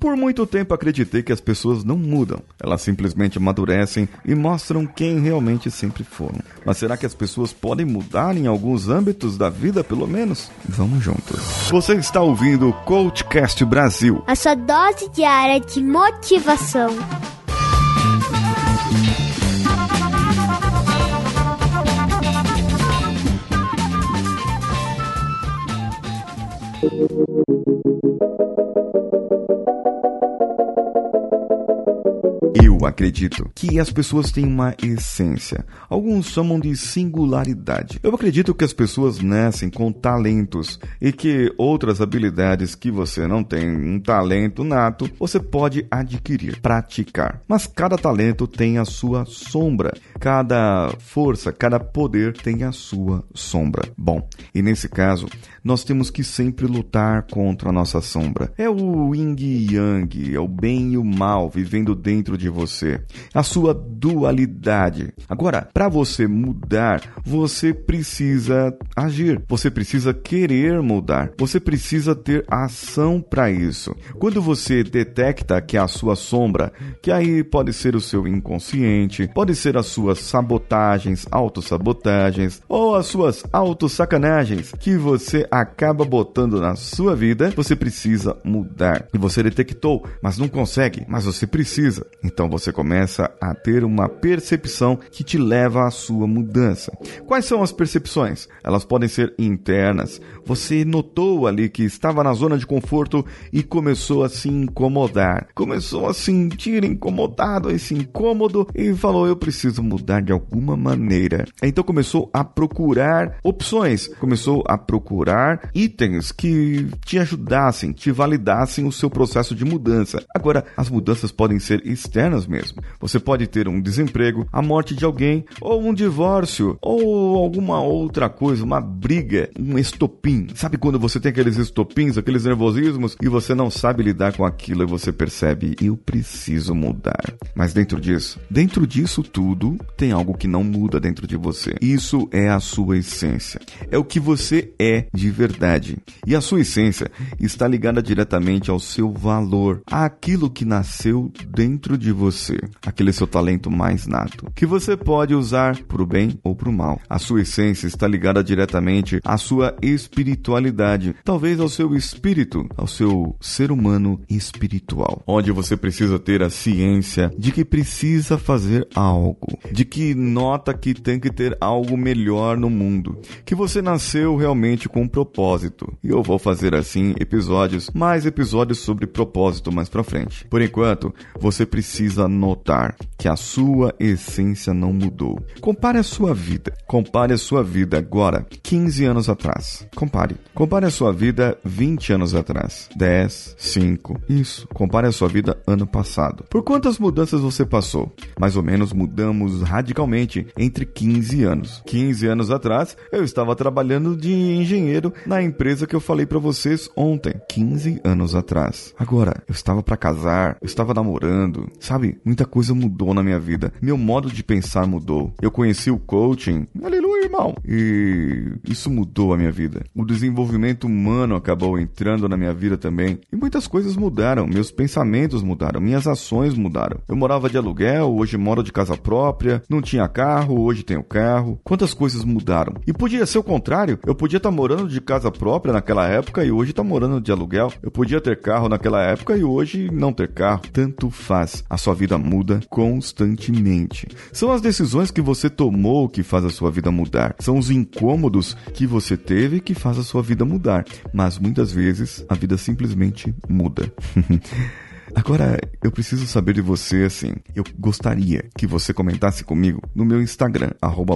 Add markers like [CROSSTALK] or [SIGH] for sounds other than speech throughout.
Por muito tempo acreditei que as pessoas não mudam, elas simplesmente amadurecem e mostram quem realmente sempre foram. Mas será que as pessoas podem mudar em alguns âmbitos da vida, pelo menos? Vamos juntos. Você está ouvindo o Coachcast Brasil a sua dose diária de motivação. Eu acredito que as pessoas têm uma essência. Alguns chamam de singularidade. Eu acredito que as pessoas nascem com talentos e que outras habilidades que você não tem, um talento nato, você pode adquirir, praticar. Mas cada talento tem a sua sombra. Cada força, cada poder tem a sua sombra. Bom, e nesse caso, nós temos que sempre lutar contra a nossa sombra. É o yin e yang, é o bem e o mal vivendo dentro de você, a sua dualidade. Agora, para você mudar, você precisa agir, você precisa querer mudar, você precisa ter ação para isso. Quando você detecta que é a sua sombra, que aí pode ser o seu inconsciente, pode ser as suas sabotagens, autossabotagens ou as suas autossacanagens que você acaba botando na sua vida, você precisa mudar. E você detectou, mas não consegue, mas você precisa. Então você começa a ter uma percepção que te leva à sua mudança. Quais são as percepções? Elas podem ser internas. Você notou ali que estava na zona de conforto e começou a se incomodar. Começou a sentir incomodado, esse incômodo e falou: Eu preciso mudar de alguma maneira. Então começou a procurar opções, começou a procurar itens que te ajudassem, te validassem o seu processo de mudança. Agora, as mudanças podem ser externas mesmo. Você pode ter um desemprego, a morte de alguém, ou um divórcio, ou alguma outra coisa, uma briga, um estopim. Sabe quando você tem aqueles estopins, aqueles nervosismos e você não sabe lidar com aquilo e você percebe, eu preciso mudar. Mas dentro disso, dentro disso tudo, tem algo que não muda dentro de você. Isso é a sua essência. É o que você é de verdade. E a sua essência está ligada diretamente ao seu valor, àquilo que nasceu dentro de você, aquele seu talento mais nato, que você pode usar para o bem ou para o mal. A sua essência está ligada diretamente à sua espiritualidade, talvez ao seu espírito, ao seu ser humano espiritual, onde você precisa ter a ciência de que precisa fazer algo, de que nota que tem que ter algo melhor no mundo, que você nasceu realmente com um propósito. E eu vou fazer assim episódios, mais episódios sobre propósito mais para frente. Por enquanto, você precisa notar que a sua essência não mudou. Compare a sua vida. Compare a sua vida agora, 15 anos atrás. Compare. Compare a sua vida 20 anos atrás. 10, 5. Isso. Compare a sua vida ano passado. Por quantas mudanças você passou? Mais ou menos mudamos radicalmente entre 15 anos. 15 anos atrás, eu estava trabalhando de engenheiro na empresa que eu falei para vocês ontem. 15 anos atrás. Agora, eu estava para casar, eu estava namorando, sabe? Muita coisa mudou na minha vida. Meu modo de pensar mudou. Eu conheci o coaching. Aleluia, irmão. E isso mudou a minha vida. O desenvolvimento humano acabou entrando na minha vida também. E muitas coisas mudaram. Meus pensamentos mudaram. Minhas ações mudaram. Eu morava de aluguel, hoje moro de casa própria. Não tinha carro, hoje tenho carro. Quantas coisas mudaram? E podia ser o contrário. Eu podia estar morando de casa própria naquela época e hoje estar morando de aluguel. Eu podia ter carro naquela época e hoje não ter carro. Tanto faz. A sua vida muda constantemente. São as decisões que você tomou que faz a sua vida mudar. São os incômodos que você teve que faz a sua vida mudar. Mas muitas vezes a vida simplesmente muda. [LAUGHS] Agora, eu preciso saber de você assim. Eu gostaria que você comentasse comigo no meu Instagram,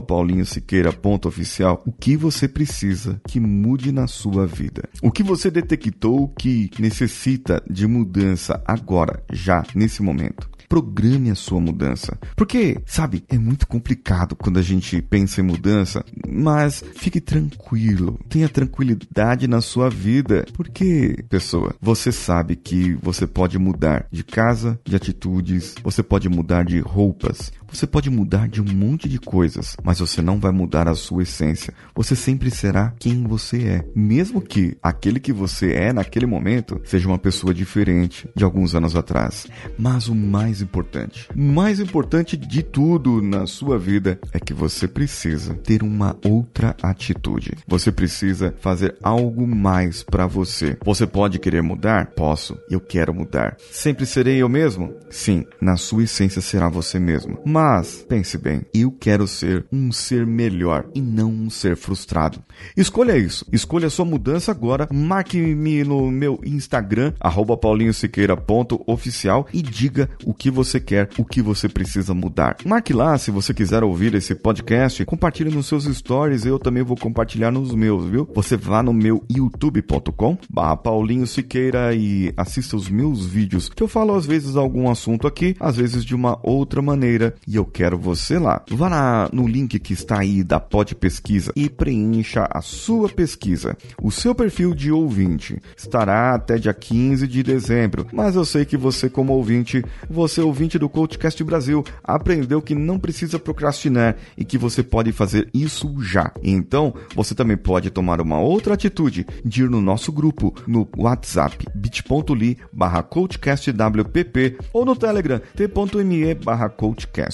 paulinhosiqueira.oficial, o que você precisa que mude na sua vida. O que você detectou que necessita de mudança agora, já, nesse momento programe a sua mudança. Porque, sabe, é muito complicado quando a gente pensa em mudança, mas fique tranquilo, tenha tranquilidade na sua vida. Porque, pessoa, você sabe que você pode mudar de casa, de atitudes, você pode mudar de roupas, Você pode mudar de um monte de coisas, mas você não vai mudar a sua essência. Você sempre será quem você é, mesmo que aquele que você é naquele momento seja uma pessoa diferente de alguns anos atrás. Mas o mais importante, o mais importante de tudo na sua vida é que você precisa ter uma outra atitude. Você precisa fazer algo mais para você. Você pode querer mudar? Posso. Eu quero mudar. Sempre serei eu mesmo? Sim, na sua essência será você mesmo. Mas pense bem, eu quero ser um ser melhor e não um ser frustrado. Escolha isso. Escolha sua mudança agora. Marque-me no meu Instagram paulinhosiqueira.oficial e diga o que você quer, o que você precisa mudar. Marque lá se você quiser ouvir esse podcast, compartilhe nos seus stories, eu também vou compartilhar nos meus, viu? Você vá no meu youtube.com barra Paulinho Siqueira e assista os meus vídeos, que eu falo às vezes algum assunto aqui, às vezes de uma outra maneira, e eu quero você lá. Vá lá no link que está aí da Pod Pesquisa e preencha a sua pesquisa. O seu perfil de ouvinte estará até dia 15 de dezembro, mas eu sei que você como ouvinte, você ouvinte do Coachcast Brasil, aprendeu que não precisa procrastinar e que você pode fazer isso já. Então, você também pode tomar uma outra atitude de ir no nosso grupo no WhatsApp bit.ly barra coachcastwpp ou no Telegram t.me barra coachcast.